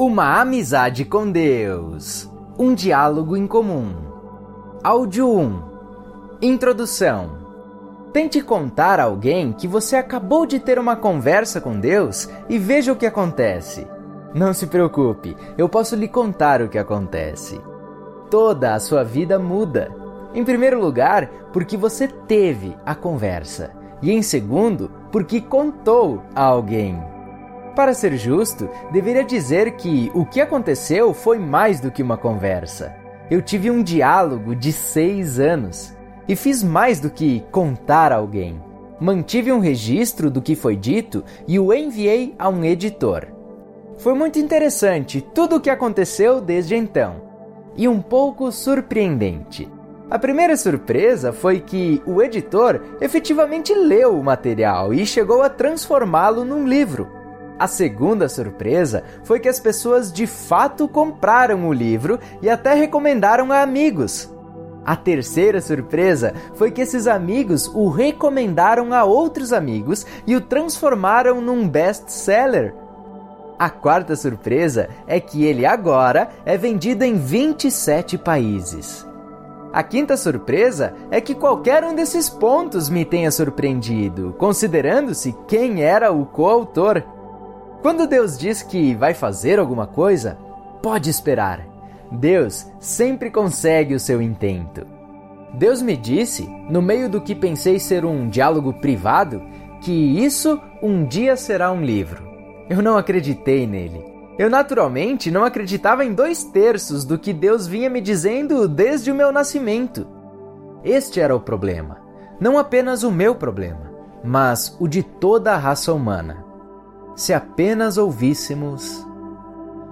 Uma amizade com Deus. Um diálogo em comum. Áudio 1. Introdução. Tente contar a alguém que você acabou de ter uma conversa com Deus e veja o que acontece. Não se preocupe, eu posso lhe contar o que acontece. Toda a sua vida muda. Em primeiro lugar, porque você teve a conversa, e em segundo, porque contou a alguém. Para ser justo, deveria dizer que o que aconteceu foi mais do que uma conversa. Eu tive um diálogo de seis anos e fiz mais do que contar a alguém. Mantive um registro do que foi dito e o enviei a um editor. Foi muito interessante tudo o que aconteceu desde então e um pouco surpreendente. A primeira surpresa foi que o editor efetivamente leu o material e chegou a transformá-lo num livro. A segunda surpresa foi que as pessoas de fato compraram o livro e até recomendaram a amigos. A terceira surpresa foi que esses amigos o recomendaram a outros amigos e o transformaram num best-seller. A quarta surpresa é que ele agora é vendido em 27 países. A quinta surpresa é que qualquer um desses pontos me tenha surpreendido, considerando-se quem era o coautor. Quando Deus diz que vai fazer alguma coisa, pode esperar. Deus sempre consegue o seu intento. Deus me disse, no meio do que pensei ser um diálogo privado, que isso um dia será um livro. Eu não acreditei nele. Eu naturalmente não acreditava em dois terços do que Deus vinha me dizendo desde o meu nascimento. Este era o problema. Não apenas o meu problema, mas o de toda a raça humana se apenas ouvíssemos.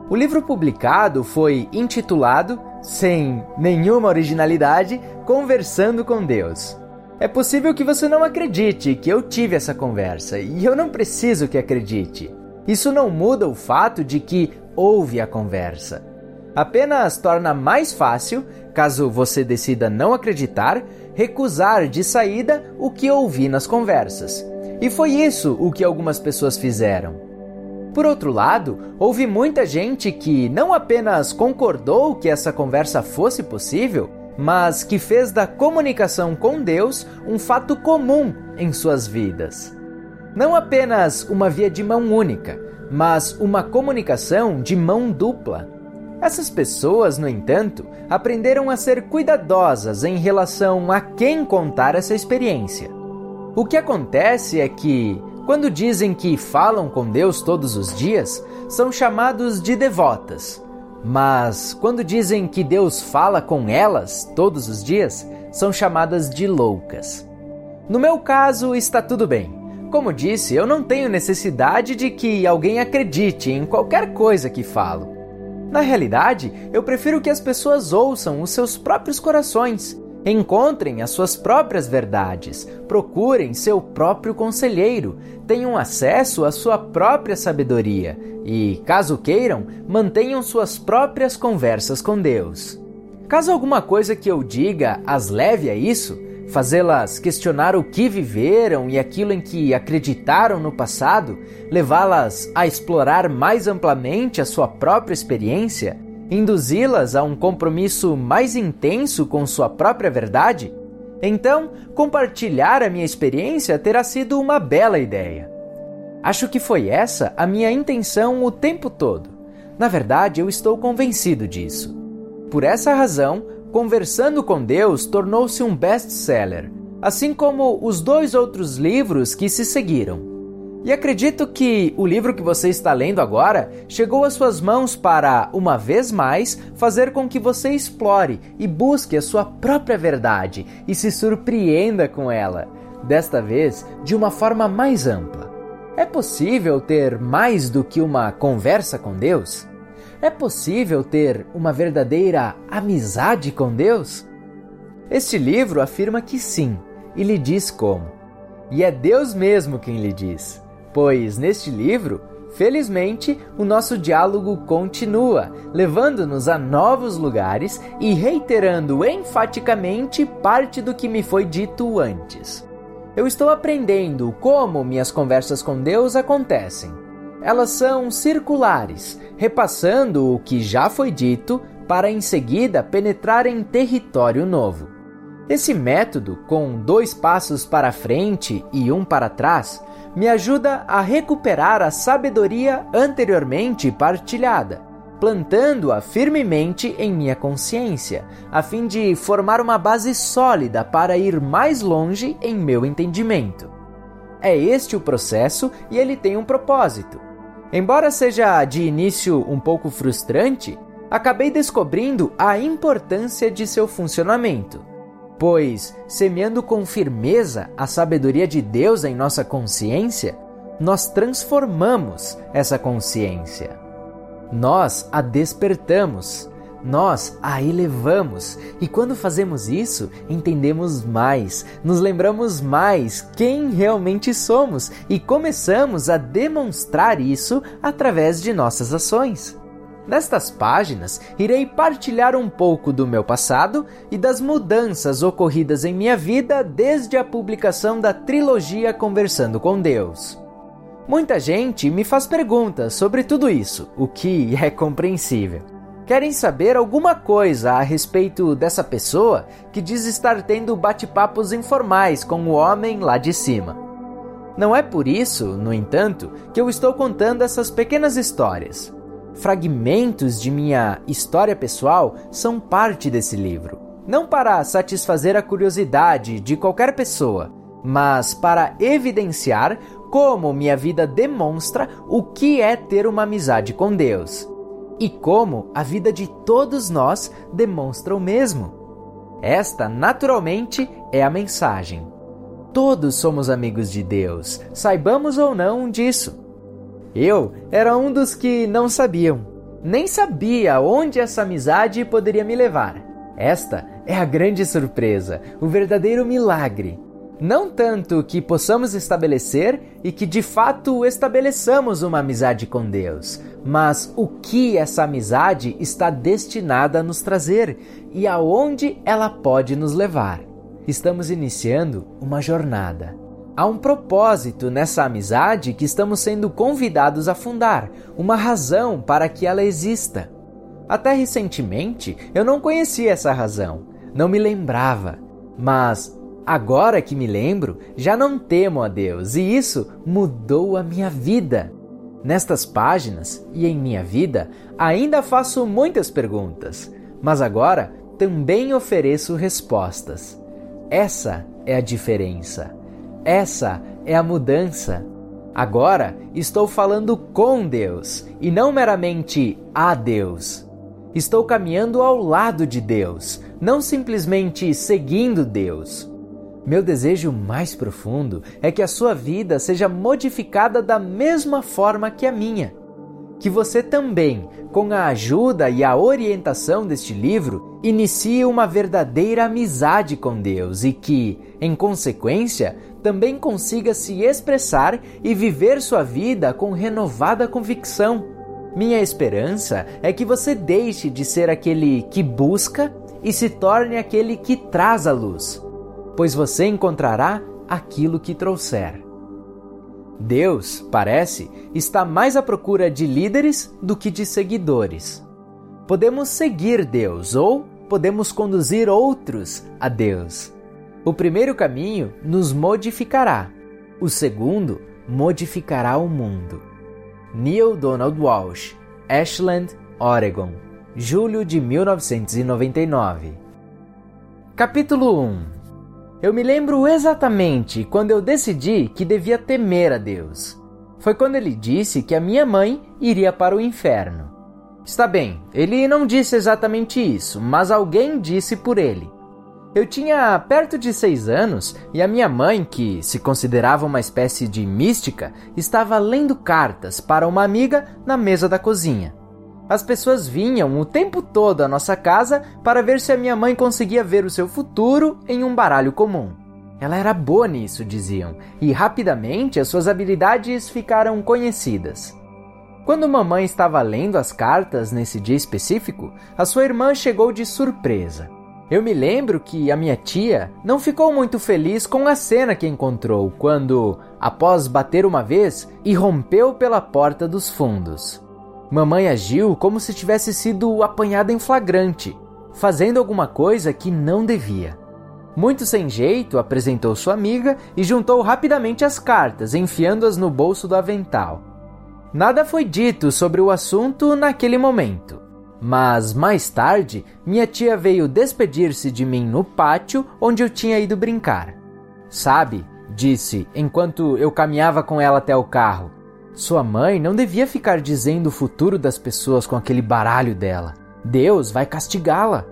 O livro publicado foi intitulado, sem nenhuma originalidade, Conversando com Deus. É possível que você não acredite que eu tive essa conversa, e eu não preciso que acredite. Isso não muda o fato de que houve a conversa. Apenas torna mais fácil, caso você decida não acreditar, recusar de saída o que ouvi nas conversas. E foi isso o que algumas pessoas fizeram. Por outro lado, houve muita gente que não apenas concordou que essa conversa fosse possível, mas que fez da comunicação com Deus um fato comum em suas vidas. Não apenas uma via de mão única, mas uma comunicação de mão dupla. Essas pessoas, no entanto, aprenderam a ser cuidadosas em relação a quem contar essa experiência. O que acontece é que, quando dizem que falam com Deus todos os dias, são chamados de devotas. Mas quando dizem que Deus fala com elas todos os dias, são chamadas de loucas. No meu caso, está tudo bem. Como disse, eu não tenho necessidade de que alguém acredite em qualquer coisa que falo. Na realidade, eu prefiro que as pessoas ouçam os seus próprios corações Encontrem as suas próprias verdades, procurem seu próprio conselheiro, tenham acesso à sua própria sabedoria. E, caso queiram, mantenham suas próprias conversas com Deus. Caso alguma coisa que eu diga as leve a isso, fazê-las questionar o que viveram e aquilo em que acreditaram no passado, levá-las a explorar mais amplamente a sua própria experiência, induzi-las a um compromisso mais intenso com sua própria verdade? Então, compartilhar a minha experiência terá sido uma bela ideia. Acho que foi essa a minha intenção o tempo todo. Na verdade, eu estou convencido disso. Por essa razão, Conversando com Deus tornou-se um best-seller, assim como os dois outros livros que se seguiram. E acredito que o livro que você está lendo agora chegou às suas mãos para, uma vez mais, fazer com que você explore e busque a sua própria verdade e se surpreenda com ela, desta vez de uma forma mais ampla. É possível ter mais do que uma conversa com Deus? É possível ter uma verdadeira amizade com Deus? Este livro afirma que sim, e lhe diz como. E é Deus mesmo quem lhe diz pois neste livro, felizmente, o nosso diálogo continua, levando-nos a novos lugares e reiterando enfaticamente parte do que me foi dito antes. Eu estou aprendendo como minhas conversas com Deus acontecem. elas são circulares, repassando o que já foi dito para em seguida penetrar em território novo. Esse método, com dois passos para frente e um para trás, me ajuda a recuperar a sabedoria anteriormente partilhada, plantando-a firmemente em minha consciência, a fim de formar uma base sólida para ir mais longe em meu entendimento. É este o processo e ele tem um propósito. Embora seja de início um pouco frustrante, acabei descobrindo a importância de seu funcionamento. Pois, semeando com firmeza a sabedoria de Deus em nossa consciência, nós transformamos essa consciência. Nós a despertamos, nós a elevamos, e quando fazemos isso, entendemos mais, nos lembramos mais quem realmente somos e começamos a demonstrar isso através de nossas ações. Nestas páginas, irei partilhar um pouco do meu passado e das mudanças ocorridas em minha vida desde a publicação da trilogia Conversando com Deus. Muita gente me faz perguntas sobre tudo isso, o que é compreensível. Querem saber alguma coisa a respeito dessa pessoa que diz estar tendo bate-papos informais com o homem lá de cima. Não é por isso, no entanto, que eu estou contando essas pequenas histórias. Fragmentos de minha história pessoal são parte desse livro. Não para satisfazer a curiosidade de qualquer pessoa, mas para evidenciar como minha vida demonstra o que é ter uma amizade com Deus e como a vida de todos nós demonstra o mesmo. Esta, naturalmente, é a mensagem. Todos somos amigos de Deus, saibamos ou não disso. Eu era um dos que não sabiam. Nem sabia onde essa amizade poderia me levar. Esta é a grande surpresa, o verdadeiro milagre. Não tanto que possamos estabelecer e que de fato estabeleçamos uma amizade com Deus, mas o que essa amizade está destinada a nos trazer e aonde ela pode nos levar. Estamos iniciando uma jornada Há um propósito nessa amizade que estamos sendo convidados a fundar, uma razão para que ela exista. Até recentemente eu não conhecia essa razão, não me lembrava, mas agora que me lembro, já não temo a Deus e isso mudou a minha vida. Nestas páginas e em minha vida ainda faço muitas perguntas, mas agora também ofereço respostas. Essa é a diferença. Essa é a mudança. Agora estou falando com Deus e não meramente a Deus. Estou caminhando ao lado de Deus, não simplesmente seguindo Deus. Meu desejo mais profundo é que a sua vida seja modificada da mesma forma que a minha. Que você também, com a ajuda e a orientação deste livro, inicie uma verdadeira amizade com Deus e que, em consequência, também consiga se expressar e viver sua vida com renovada convicção. Minha esperança é que você deixe de ser aquele que busca e se torne aquele que traz a luz, pois você encontrará aquilo que trouxer. Deus, parece, está mais à procura de líderes do que de seguidores. Podemos seguir Deus ou podemos conduzir outros a Deus. O primeiro caminho nos modificará, o segundo modificará o mundo. Neil Donald Walsh, Ashland, Oregon, julho de 1999. Capítulo 1 Eu me lembro exatamente quando eu decidi que devia temer a Deus. Foi quando ele disse que a minha mãe iria para o inferno. Está bem, ele não disse exatamente isso, mas alguém disse por ele. Eu tinha perto de seis anos e a minha mãe, que se considerava uma espécie de mística, estava lendo cartas para uma amiga na mesa da cozinha. As pessoas vinham o tempo todo à nossa casa para ver se a minha mãe conseguia ver o seu futuro em um baralho comum. Ela era boa nisso, diziam, e rapidamente as suas habilidades ficaram conhecidas. Quando mamãe estava lendo as cartas nesse dia específico, a sua irmã chegou de surpresa. Eu me lembro que a minha tia não ficou muito feliz com a cena que encontrou quando, após bater uma vez, irrompeu pela porta dos fundos. Mamãe agiu como se tivesse sido apanhada em flagrante, fazendo alguma coisa que não devia. Muito sem jeito, apresentou sua amiga e juntou rapidamente as cartas, enfiando-as no bolso do avental. Nada foi dito sobre o assunto naquele momento. Mas mais tarde, minha tia veio despedir-se de mim no pátio onde eu tinha ido brincar. Sabe, disse enquanto eu caminhava com ela até o carro. Sua mãe não devia ficar dizendo o futuro das pessoas com aquele baralho dela. Deus vai castigá-la.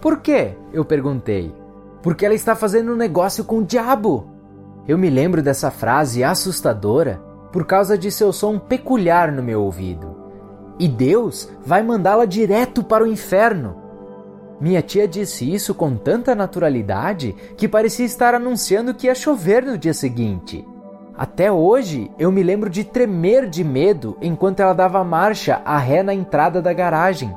Por quê? Eu perguntei. Porque ela está fazendo um negócio com o diabo. Eu me lembro dessa frase assustadora por causa de seu som peculiar no meu ouvido e Deus vai mandá-la direto para o inferno. Minha tia disse isso com tanta naturalidade que parecia estar anunciando que ia chover no dia seguinte. Até hoje eu me lembro de tremer de medo enquanto ela dava marcha a ré na entrada da garagem.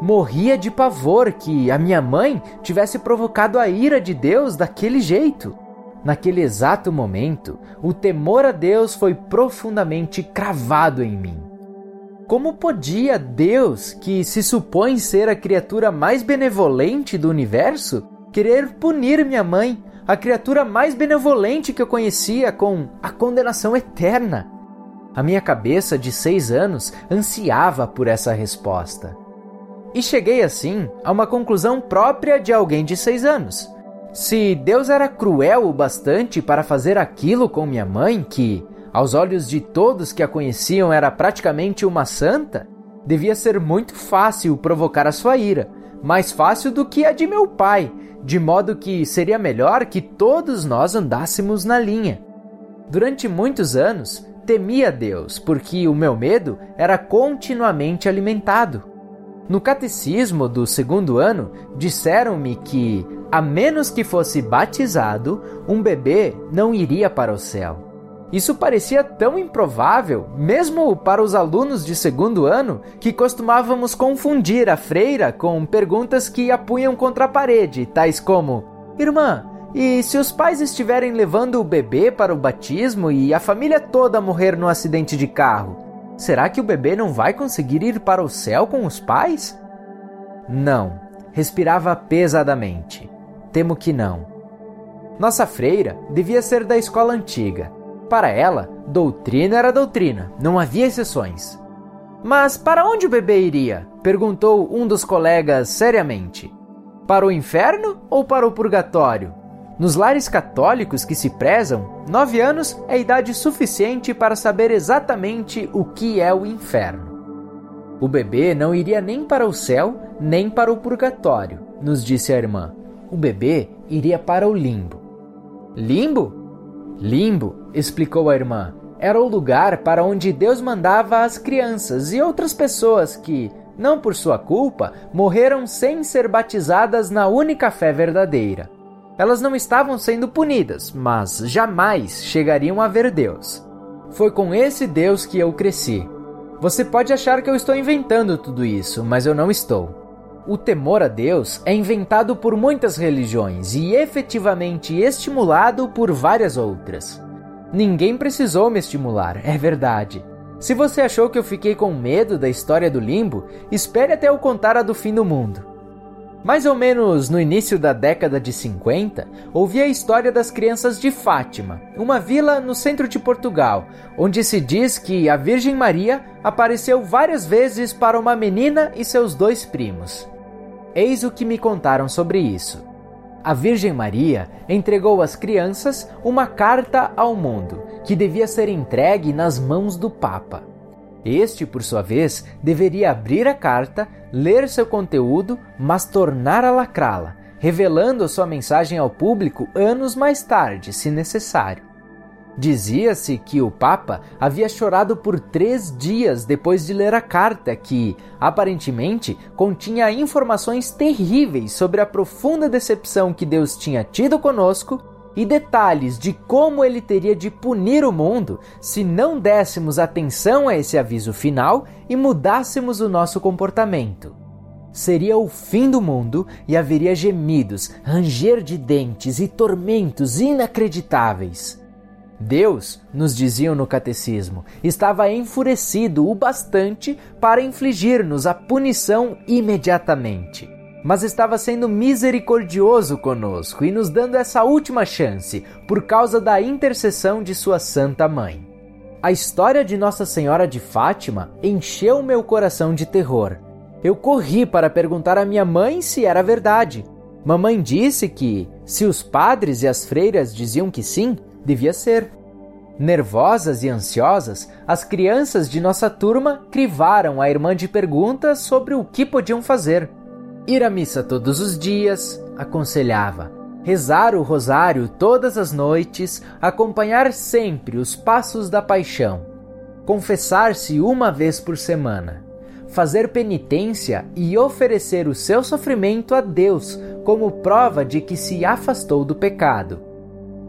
Morria de pavor que a minha mãe tivesse provocado a ira de Deus daquele jeito. Naquele exato momento, o temor a Deus foi profundamente cravado em mim. Como podia Deus, que se supõe ser a criatura mais benevolente do universo, querer punir minha mãe, a criatura mais benevolente que eu conhecia, com a condenação eterna? A minha cabeça de seis anos ansiava por essa resposta. E cheguei assim a uma conclusão própria de alguém de seis anos. Se Deus era cruel o bastante para fazer aquilo com minha mãe, que, aos olhos de todos que a conheciam era praticamente uma santa, devia ser muito fácil provocar a sua ira, mais fácil do que a de meu pai, de modo que seria melhor que todos nós andássemos na linha. Durante muitos anos, temia Deus, porque o meu medo era continuamente alimentado. No catecismo do segundo ano, disseram-me que, a menos que fosse batizado, um bebê não iria para o céu. Isso parecia tão improvável, mesmo para os alunos de segundo ano, que costumávamos confundir a freira com perguntas que apunham contra a parede, tais como: Irmã, e se os pais estiverem levando o bebê para o batismo e a família toda morrer no acidente de carro, será que o bebê não vai conseguir ir para o céu com os pais? Não, respirava pesadamente. Temo que não. Nossa freira devia ser da escola antiga para ela, doutrina era doutrina, não havia exceções. Mas para onde o bebê iria? perguntou um dos colegas seriamente. Para o inferno ou para o purgatório? Nos lares católicos que se prezam, nove anos é idade suficiente para saber exatamente o que é o inferno. O bebê não iria nem para o céu, nem para o purgatório, nos disse a irmã. O bebê iria para o limbo. Limbo? Limbo, explicou a irmã, era o lugar para onde Deus mandava as crianças e outras pessoas que, não por sua culpa, morreram sem ser batizadas na única fé verdadeira. Elas não estavam sendo punidas, mas jamais chegariam a ver Deus. Foi com esse Deus que eu cresci. Você pode achar que eu estou inventando tudo isso, mas eu não estou. O temor a Deus é inventado por muitas religiões e efetivamente estimulado por várias outras. Ninguém precisou me estimular, é verdade. Se você achou que eu fiquei com medo da história do limbo, espere até eu contar a do fim do mundo. Mais ou menos no início da década de 50, ouvi a história das crianças de Fátima, uma vila no centro de Portugal, onde se diz que a Virgem Maria apareceu várias vezes para uma menina e seus dois primos. Eis o que me contaram sobre isso. A Virgem Maria entregou às crianças uma carta ao mundo, que devia ser entregue nas mãos do Papa. Este, por sua vez, deveria abrir a carta, ler seu conteúdo, mas tornar a lacrá-la, revelando sua mensagem ao público anos mais tarde, se necessário. Dizia-se que o Papa havia chorado por três dias depois de ler a carta, que, aparentemente, continha informações terríveis sobre a profunda decepção que Deus tinha tido conosco e detalhes de como ele teria de punir o mundo se não dessemos atenção a esse aviso final e mudássemos o nosso comportamento. Seria o fim do mundo e haveria gemidos, ranger de dentes e tormentos inacreditáveis. Deus, nos diziam no catecismo, estava enfurecido o bastante para infligir-nos a punição imediatamente. Mas estava sendo misericordioso conosco e nos dando essa última chance por causa da intercessão de Sua Santa Mãe. A história de Nossa Senhora de Fátima encheu meu coração de terror. Eu corri para perguntar à minha mãe se era verdade. Mamãe disse que, se os padres e as freiras diziam que sim, devia ser. Nervosas e ansiosas, as crianças de nossa turma crivaram a irmã de perguntas sobre o que podiam fazer. Ir à missa todos os dias, aconselhava. Rezar o rosário todas as noites, acompanhar sempre os passos da paixão. Confessar-se uma vez por semana. Fazer penitência e oferecer o seu sofrimento a Deus como prova de que se afastou do pecado.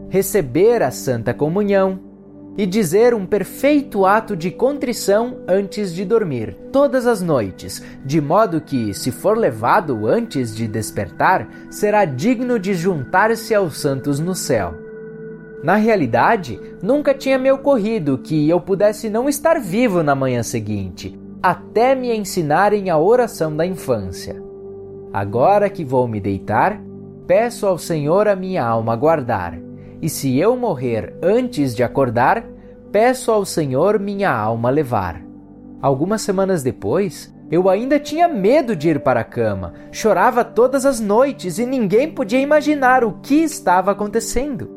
Receber a Santa Comunhão, e dizer um perfeito ato de contrição antes de dormir, todas as noites, de modo que, se for levado antes de despertar, será digno de juntar-se aos santos no céu. Na realidade, nunca tinha me ocorrido que eu pudesse não estar vivo na manhã seguinte, até me ensinarem a oração da infância. Agora que vou me deitar, peço ao Senhor a minha alma guardar e se eu morrer antes de acordar, peço ao Senhor minha alma levar. Algumas semanas depois, eu ainda tinha medo de ir para a cama, chorava todas as noites e ninguém podia imaginar o que estava acontecendo.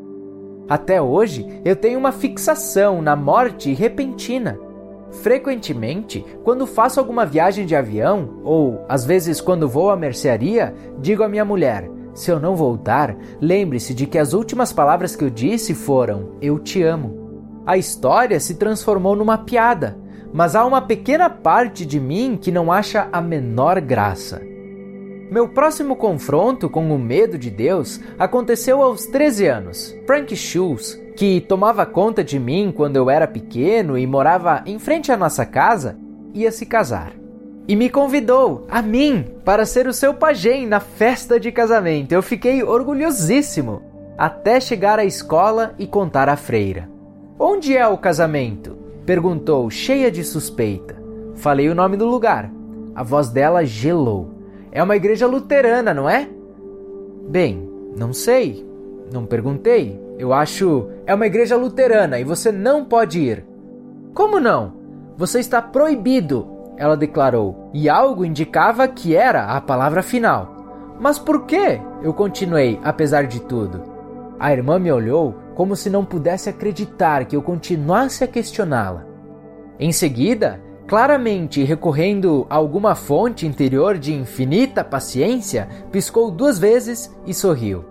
Até hoje, eu tenho uma fixação na morte repentina. Frequentemente, quando faço alguma viagem de avião, ou às vezes quando vou à mercearia, digo à minha mulher: se eu não voltar, lembre-se de que as últimas palavras que eu disse foram: Eu te amo. A história se transformou numa piada, mas há uma pequena parte de mim que não acha a menor graça. Meu próximo confronto com o medo de Deus aconteceu aos 13 anos. Frank Schultz, que tomava conta de mim quando eu era pequeno e morava em frente à nossa casa, ia se casar e me convidou, a mim, para ser o seu pajem na festa de casamento. Eu fiquei orgulhosíssimo, até chegar à escola e contar à freira. Onde é o casamento? perguntou, cheia de suspeita. Falei o nome do lugar. A voz dela gelou. É uma igreja luterana, não é? Bem, não sei. Não perguntei. Eu acho. É uma igreja luterana e você não pode ir. Como não? Você está proibido ela declarou, e algo indicava que era a palavra final. Mas por quê? Eu continuei, apesar de tudo. A irmã me olhou como se não pudesse acreditar que eu continuasse a questioná-la. Em seguida, claramente recorrendo a alguma fonte interior de infinita paciência, piscou duas vezes e sorriu.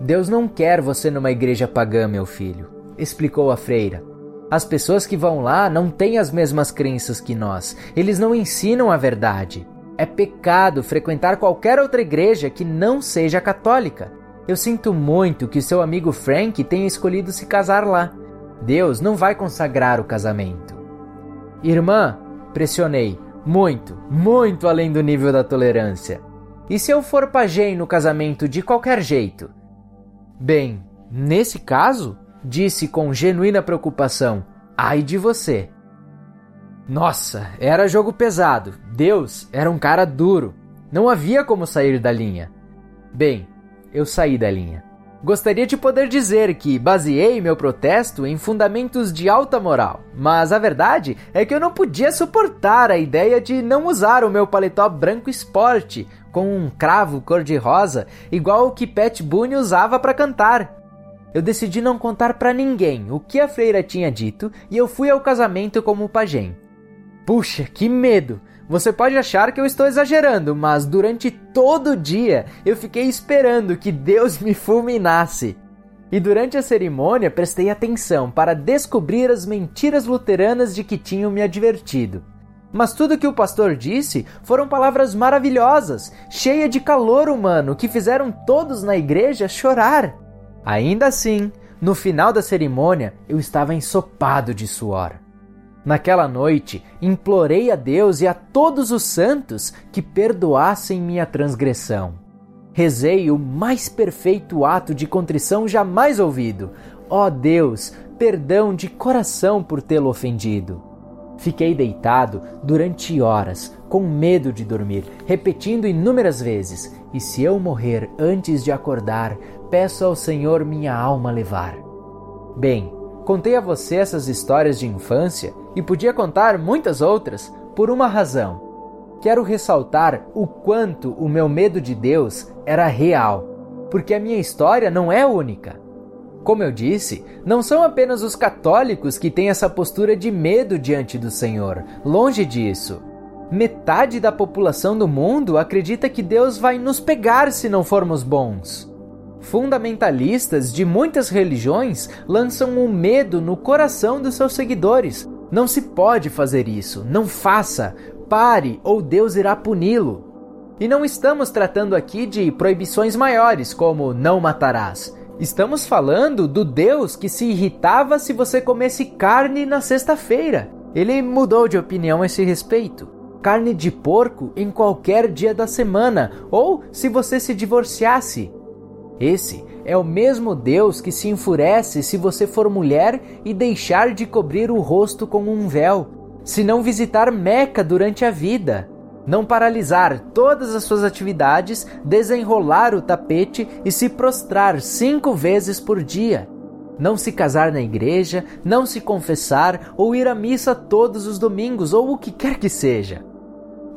Deus não quer você numa igreja pagã, meu filho, explicou a freira. As pessoas que vão lá não têm as mesmas crenças que nós. Eles não ensinam a verdade. É pecado frequentar qualquer outra igreja que não seja católica. Eu sinto muito que seu amigo Frank tenha escolhido se casar lá. Deus não vai consagrar o casamento. Irmã, pressionei, muito, muito além do nível da tolerância. E se eu for pajem no casamento de qualquer jeito? Bem, nesse caso, disse com genuína preocupação: Ai de você. Nossa, era jogo pesado. Deus era um cara duro. Não havia como sair da linha. Bem, eu saí da linha. Gostaria de poder dizer que baseei meu protesto em fundamentos de alta moral, mas a verdade é que eu não podia suportar a ideia de não usar o meu paletó branco esporte com um cravo cor-de-rosa igual o que Pat Boone usava para cantar eu decidi não contar para ninguém o que a freira tinha dito e eu fui ao casamento como pajem. Puxa, que medo! Você pode achar que eu estou exagerando, mas durante todo o dia eu fiquei esperando que Deus me fulminasse. E durante a cerimônia prestei atenção para descobrir as mentiras luteranas de que tinham me advertido. Mas tudo que o pastor disse foram palavras maravilhosas, cheias de calor humano, que fizeram todos na igreja chorar. Ainda assim, no final da cerimônia, eu estava ensopado de suor. Naquela noite, implorei a Deus e a todos os santos que perdoassem minha transgressão. Rezei o mais perfeito ato de contrição jamais ouvido. Ó oh Deus, perdão de coração por tê-lo ofendido. Fiquei deitado durante horas, com medo de dormir, repetindo inúmeras vezes: E se eu morrer antes de acordar, peço ao Senhor minha alma levar. Bem, contei a você essas histórias de infância e podia contar muitas outras por uma razão. Quero ressaltar o quanto o meu medo de Deus era real, porque a minha história não é única. Como eu disse, não são apenas os católicos que têm essa postura de medo diante do Senhor. Longe disso. Metade da população do mundo acredita que Deus vai nos pegar se não formos bons. Fundamentalistas de muitas religiões lançam o um medo no coração dos seus seguidores. Não se pode fazer isso, não faça, pare ou Deus irá puni-lo. E não estamos tratando aqui de proibições maiores, como não matarás. Estamos falando do Deus que se irritava se você comesse carne na sexta-feira. Ele mudou de opinião a esse respeito. Carne de porco em qualquer dia da semana, ou se você se divorciasse. Esse é o mesmo Deus que se enfurece se você for mulher e deixar de cobrir o rosto com um véu, se não visitar Meca durante a vida não paralisar todas as suas atividades, desenrolar o tapete e se prostrar cinco vezes por dia. Não se casar na igreja, não se confessar ou ir à missa todos os domingos ou o que quer que seja.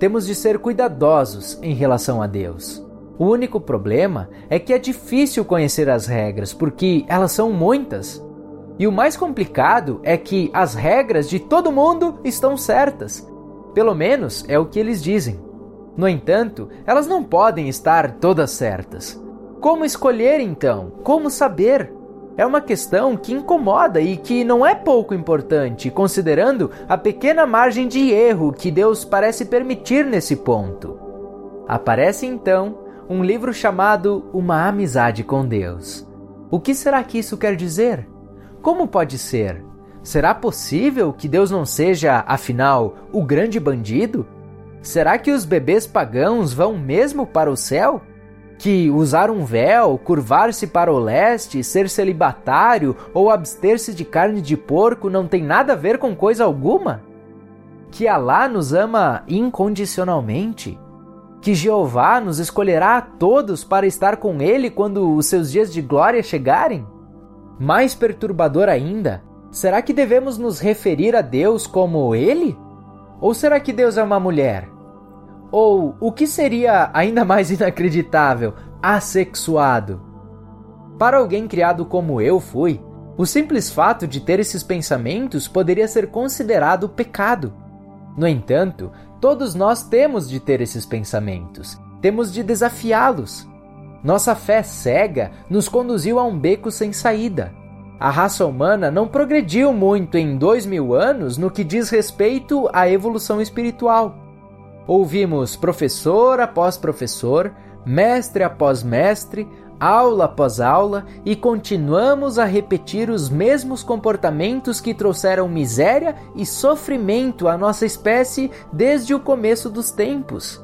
Temos de ser cuidadosos em relação a Deus. O único problema é que é difícil conhecer as regras porque elas são muitas. E o mais complicado é que as regras de todo mundo estão certas pelo menos é o que eles dizem. No entanto, elas não podem estar todas certas. Como escolher então? Como saber? É uma questão que incomoda e que não é pouco importante, considerando a pequena margem de erro que Deus parece permitir nesse ponto. Aparece então um livro chamado Uma Amizade com Deus. O que será que isso quer dizer? Como pode ser? Será possível que Deus não seja, afinal, o grande bandido? Será que os bebês pagãos vão mesmo para o céu? Que usar um véu, curvar-se para o leste, ser celibatário ou abster-se de carne de porco não tem nada a ver com coisa alguma? Que Alá nos ama incondicionalmente? Que Jeová nos escolherá a todos para estar com Ele quando os seus dias de glória chegarem? Mais perturbador ainda, Será que devemos nos referir a Deus como Ele? Ou será que Deus é uma mulher? Ou o que seria ainda mais inacreditável, assexuado? Para alguém criado como eu fui, o simples fato de ter esses pensamentos poderia ser considerado pecado. No entanto, todos nós temos de ter esses pensamentos, temos de desafiá-los. Nossa fé cega nos conduziu a um beco sem saída a raça humana não progrediu muito em dois mil anos no que diz respeito à evolução espiritual. Ouvimos professor após professor, mestre após mestre, aula após aula e continuamos a repetir os mesmos comportamentos que trouxeram miséria e sofrimento à nossa espécie desde o começo dos tempos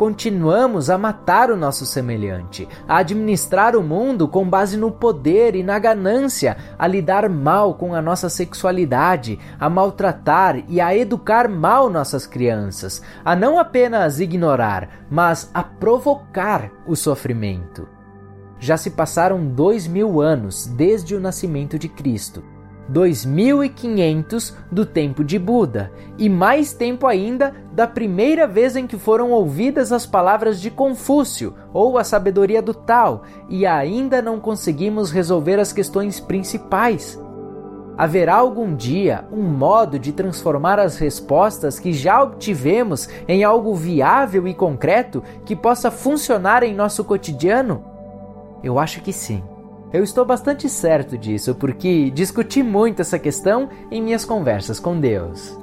continuamos a matar o nosso semelhante, a administrar o mundo com base no poder e na ganância, a lidar mal com a nossa sexualidade, a maltratar e a educar mal nossas crianças, a não apenas ignorar, mas a provocar o sofrimento. Já se passaram dois mil anos desde o nascimento de Cristo 2500 do tempo de Buda e mais tempo ainda da primeira vez em que foram ouvidas as palavras de Confúcio ou a sabedoria do Tao, e ainda não conseguimos resolver as questões principais. Haverá algum dia um modo de transformar as respostas que já obtivemos em algo viável e concreto que possa funcionar em nosso cotidiano? Eu acho que sim. Eu estou bastante certo disso porque discuti muito essa questão em minhas conversas com Deus.